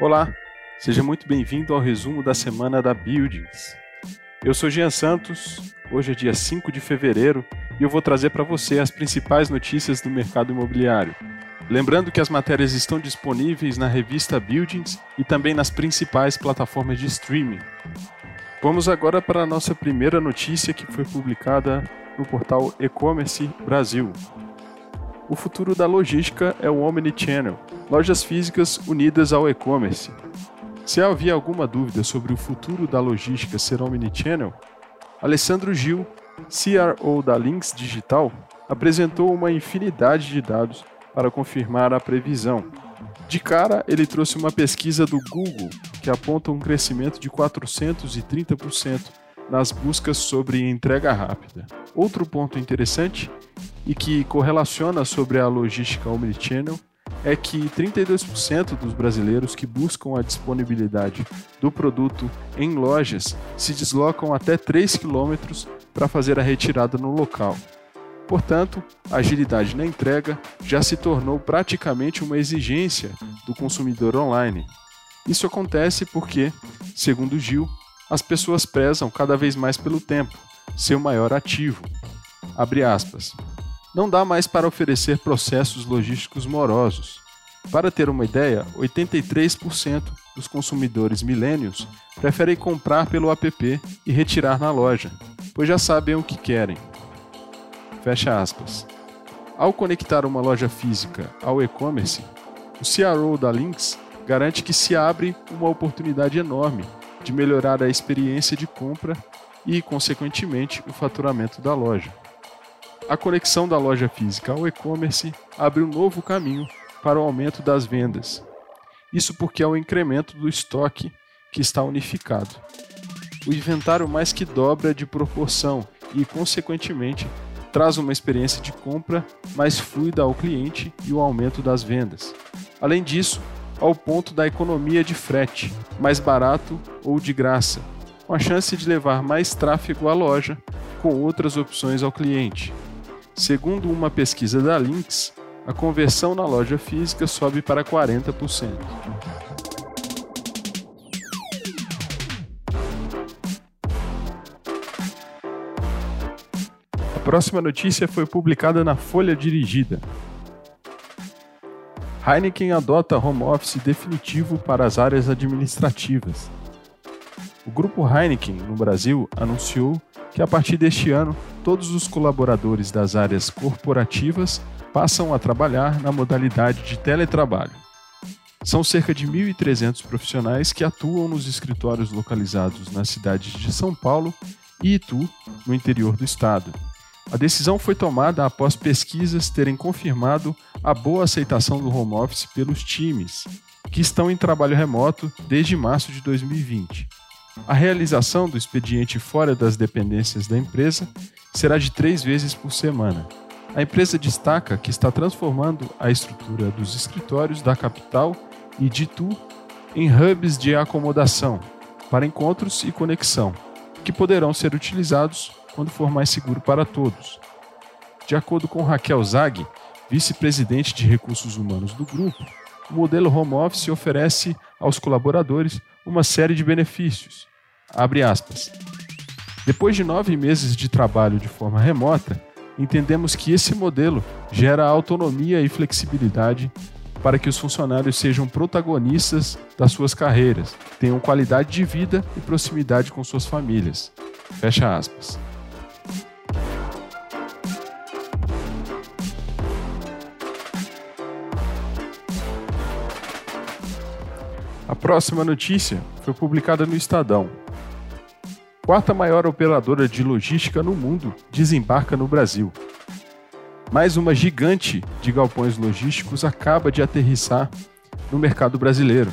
Olá, seja muito bem-vindo ao resumo da semana da Buildings. Eu sou Jean Santos, hoje é dia 5 de fevereiro e eu vou trazer para você as principais notícias do mercado imobiliário. Lembrando que as matérias estão disponíveis na revista Buildings e também nas principais plataformas de streaming. Vamos agora para a nossa primeira notícia que foi publicada no portal E-Commerce Brasil. O futuro da logística é o Omnichannel, lojas físicas unidas ao e-commerce. Se havia alguma dúvida sobre o futuro da logística ser Omnichannel, Alessandro Gil, CRO da Links Digital, apresentou uma infinidade de dados para confirmar a previsão. De cara, ele trouxe uma pesquisa do Google que aponta um crescimento de 430% nas buscas sobre entrega rápida. Outro ponto interessante e que correlaciona sobre a logística omnichannel é que 32% dos brasileiros que buscam a disponibilidade do produto em lojas se deslocam até 3 km para fazer a retirada no local. Portanto, a agilidade na entrega já se tornou praticamente uma exigência do consumidor online. Isso acontece porque, segundo Gil, as pessoas prezam cada vez mais pelo tempo, seu maior ativo. Abre aspas. Não dá mais para oferecer processos logísticos morosos. Para ter uma ideia, 83% dos consumidores milênios preferem comprar pelo app e retirar na loja, pois já sabem o que querem. Fecha aspas. Ao conectar uma loja física ao e-commerce, o CRO da Lynx garante que se abre uma oportunidade enorme de melhorar a experiência de compra e, consequentemente, o faturamento da loja. A conexão da loja física ao e-commerce abre um novo caminho para o aumento das vendas. Isso porque é o incremento do estoque que está unificado. O inventário mais que dobra de proporção e, consequentemente, traz uma experiência de compra mais fluida ao cliente e o aumento das vendas. Além disso, ao ponto da economia de frete, mais barato ou de graça, com a chance de levar mais tráfego à loja com outras opções ao cliente. Segundo uma pesquisa da Lynx, a conversão na loja física sobe para 40%. próxima notícia foi publicada na Folha Dirigida. Heineken adota home office definitivo para as áreas administrativas. O grupo Heineken, no Brasil, anunciou que a partir deste ano, todos os colaboradores das áreas corporativas passam a trabalhar na modalidade de teletrabalho. São cerca de 1.300 profissionais que atuam nos escritórios localizados nas cidades de São Paulo e Itu, no interior do estado. A decisão foi tomada após pesquisas terem confirmado a boa aceitação do home office pelos times, que estão em trabalho remoto desde março de 2020. A realização do expediente fora das dependências da empresa será de três vezes por semana. A empresa destaca que está transformando a estrutura dos escritórios da capital e de Itu em hubs de acomodação para encontros e conexão, que poderão ser utilizados quando for mais seguro para todos. De acordo com Raquel Zag, vice-presidente de recursos humanos do grupo, o modelo home office oferece aos colaboradores uma série de benefícios. Abre aspas. Depois de nove meses de trabalho de forma remota, entendemos que esse modelo gera autonomia e flexibilidade para que os funcionários sejam protagonistas das suas carreiras, tenham qualidade de vida e proximidade com suas famílias. Fecha aspas. A próxima notícia foi publicada no Estadão. Quarta maior operadora de logística no mundo desembarca no Brasil. Mais uma gigante de galpões logísticos acaba de aterrissar no mercado brasileiro,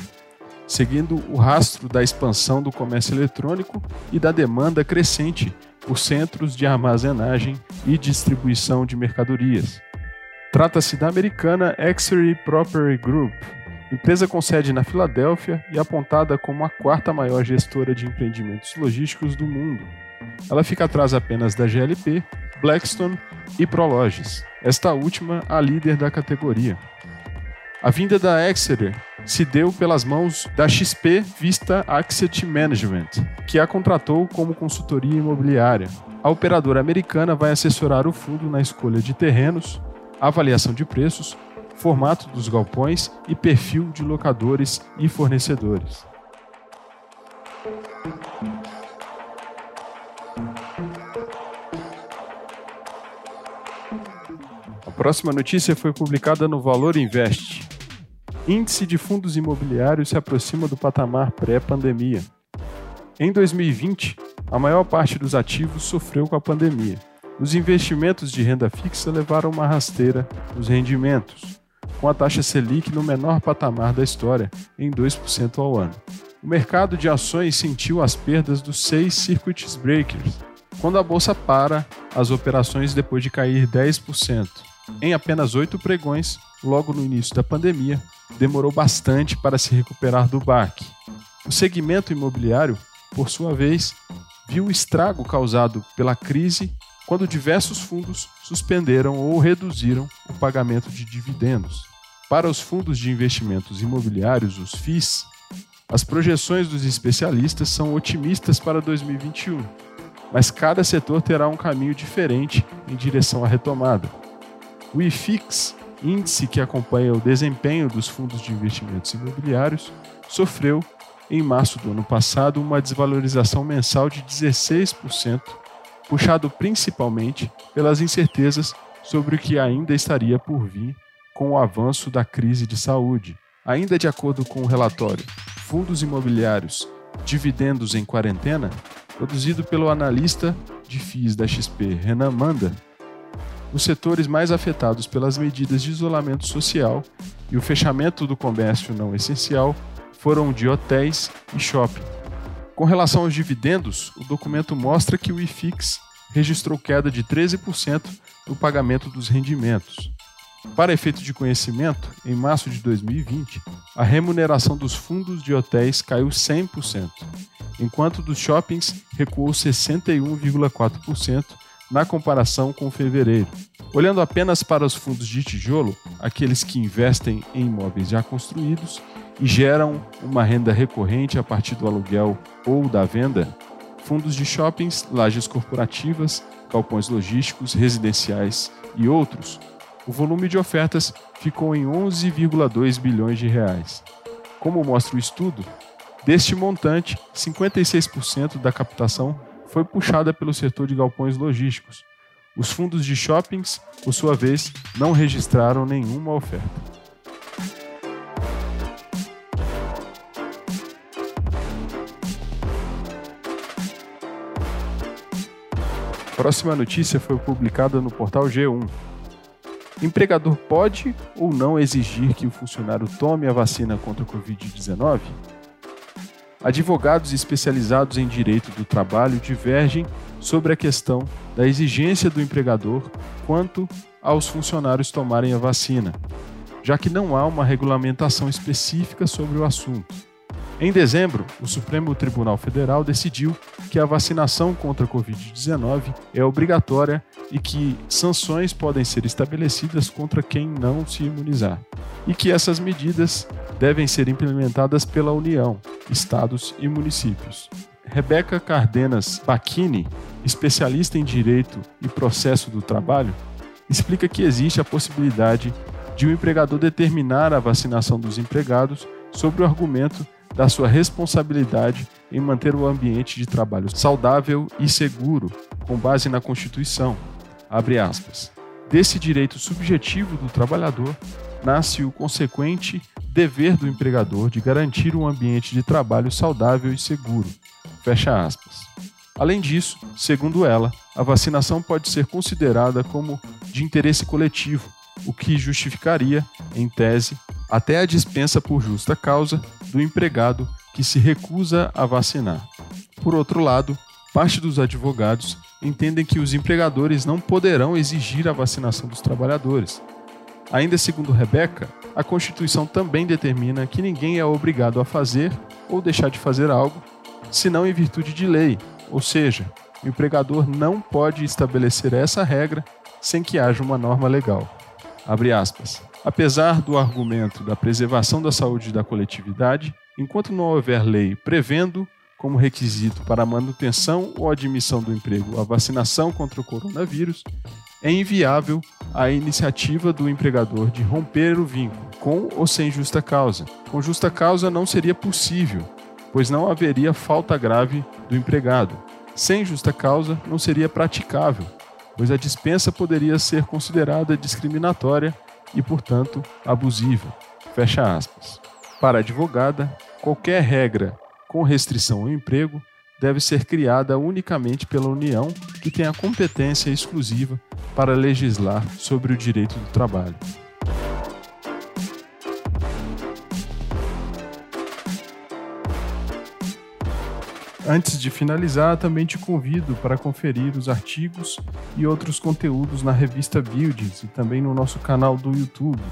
seguindo o rastro da expansão do comércio eletrônico e da demanda crescente por centros de armazenagem e distribuição de mercadorias. Trata-se da americana Exery Property Group, Empresa com sede na Filadélfia e apontada como a quarta maior gestora de empreendimentos logísticos do mundo. Ela fica atrás apenas da GLP, Blackstone e Prologis, esta última a líder da categoria. A vinda da Exeter se deu pelas mãos da XP Vista Asset Management, que a contratou como consultoria imobiliária. A operadora americana vai assessorar o fundo na escolha de terrenos, avaliação de preços, formato dos galpões e perfil de locadores e fornecedores. A próxima notícia foi publicada no Valor Invest. Índice de fundos imobiliários se aproxima do patamar pré-pandemia. Em 2020, a maior parte dos ativos sofreu com a pandemia. Os investimentos de renda fixa levaram uma rasteira nos rendimentos, com a taxa Selic no menor patamar da história, em 2% ao ano. O mercado de ações sentiu as perdas dos seis circuit breakers, quando a bolsa para as operações depois de cair 10%. Em apenas oito pregões, logo no início da pandemia, demorou bastante para se recuperar do baque. O segmento imobiliário, por sua vez, viu o estrago causado pela crise quando diversos fundos suspenderam ou reduziram o pagamento de dividendos. Para os fundos de investimentos imobiliários, os FIIs, as projeções dos especialistas são otimistas para 2021, mas cada setor terá um caminho diferente em direção à retomada. O IFIX, índice que acompanha o desempenho dos fundos de investimentos imobiliários, sofreu, em março do ano passado, uma desvalorização mensal de 16%, puxado principalmente pelas incertezas sobre o que ainda estaria por vir com o avanço da crise de saúde. Ainda de acordo com o relatório Fundos Imobiliários Dividendos em Quarentena, produzido pelo analista de FIIs da XP, Renan Manda, os setores mais afetados pelas medidas de isolamento social e o fechamento do comércio não essencial foram de hotéis e shopping. Com relação aos dividendos, o documento mostra que o IFIX registrou queda de 13% no pagamento dos rendimentos. Para efeito de conhecimento, em março de 2020, a remuneração dos fundos de hotéis caiu 100%, enquanto dos shoppings recuou 61,4% na comparação com fevereiro. Olhando apenas para os fundos de tijolo, aqueles que investem em imóveis já construídos e geram uma renda recorrente a partir do aluguel ou da venda, fundos de shoppings, lajes corporativas, galpões logísticos, residenciais e outros, o volume de ofertas ficou em 11,2 bilhões de reais. Como mostra o estudo, deste montante, 56% da captação foi puxada pelo setor de galpões logísticos. Os fundos de shoppings, por sua vez, não registraram nenhuma oferta. Próxima notícia foi publicada no portal G1. Empregador pode ou não exigir que o funcionário tome a vacina contra a Covid-19? Advogados especializados em direito do trabalho divergem sobre a questão da exigência do empregador quanto aos funcionários tomarem a vacina, já que não há uma regulamentação específica sobre o assunto. Em dezembro, o Supremo Tribunal Federal decidiu que a vacinação contra a Covid-19 é obrigatória e que sanções podem ser estabelecidas contra quem não se imunizar, e que essas medidas devem ser implementadas pela União, estados e municípios. Rebeca Cardenas Bacchini, especialista em direito e processo do trabalho, explica que existe a possibilidade de o um empregador determinar a vacinação dos empregados sobre o argumento da sua responsabilidade em manter o ambiente de trabalho saudável e seguro, com base na Constituição. Desse direito subjetivo do trabalhador nasce o consequente dever do empregador de garantir um ambiente de trabalho saudável e seguro. Fecha aspas. Além disso, segundo ela, a vacinação pode ser considerada como de interesse coletivo, o que justificaria, em tese, até a dispensa por justa causa do empregado que se recusa a vacinar. Por outro lado, parte dos advogados entendem que os empregadores não poderão exigir a vacinação dos trabalhadores, Ainda segundo Rebeca, a Constituição também determina que ninguém é obrigado a fazer ou deixar de fazer algo, senão em virtude de lei, ou seja, o empregador não pode estabelecer essa regra sem que haja uma norma legal. Abre aspas. Apesar do argumento da preservação da saúde da coletividade, enquanto não houver lei prevendo como requisito para a manutenção ou admissão do emprego a vacinação contra o coronavírus, é inviável a iniciativa do empregador de romper o vínculo, com ou sem justa causa. Com justa causa não seria possível, pois não haveria falta grave do empregado. Sem justa causa não seria praticável, pois a dispensa poderia ser considerada discriminatória e, portanto, abusiva. Fecha aspas. Para a advogada, qualquer regra com restrição ao emprego deve ser criada unicamente pela União, que tem a competência exclusiva para legislar sobre o direito do trabalho. Antes de finalizar, também te convido para conferir os artigos e outros conteúdos na revista Buildings e também no nosso canal do YouTube.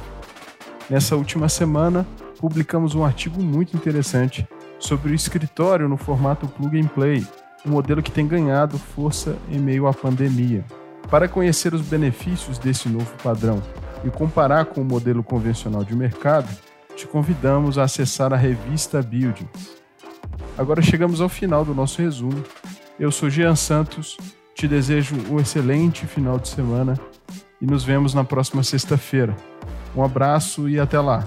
Nessa última semana, publicamos um artigo muito interessante sobre o escritório no formato plug and play, um modelo que tem ganhado força em meio à pandemia. Para conhecer os benefícios desse novo padrão e comparar com o modelo convencional de mercado, te convidamos a acessar a revista Buildings. Agora chegamos ao final do nosso resumo. Eu sou Jean Santos, te desejo um excelente final de semana e nos vemos na próxima sexta-feira. Um abraço e até lá!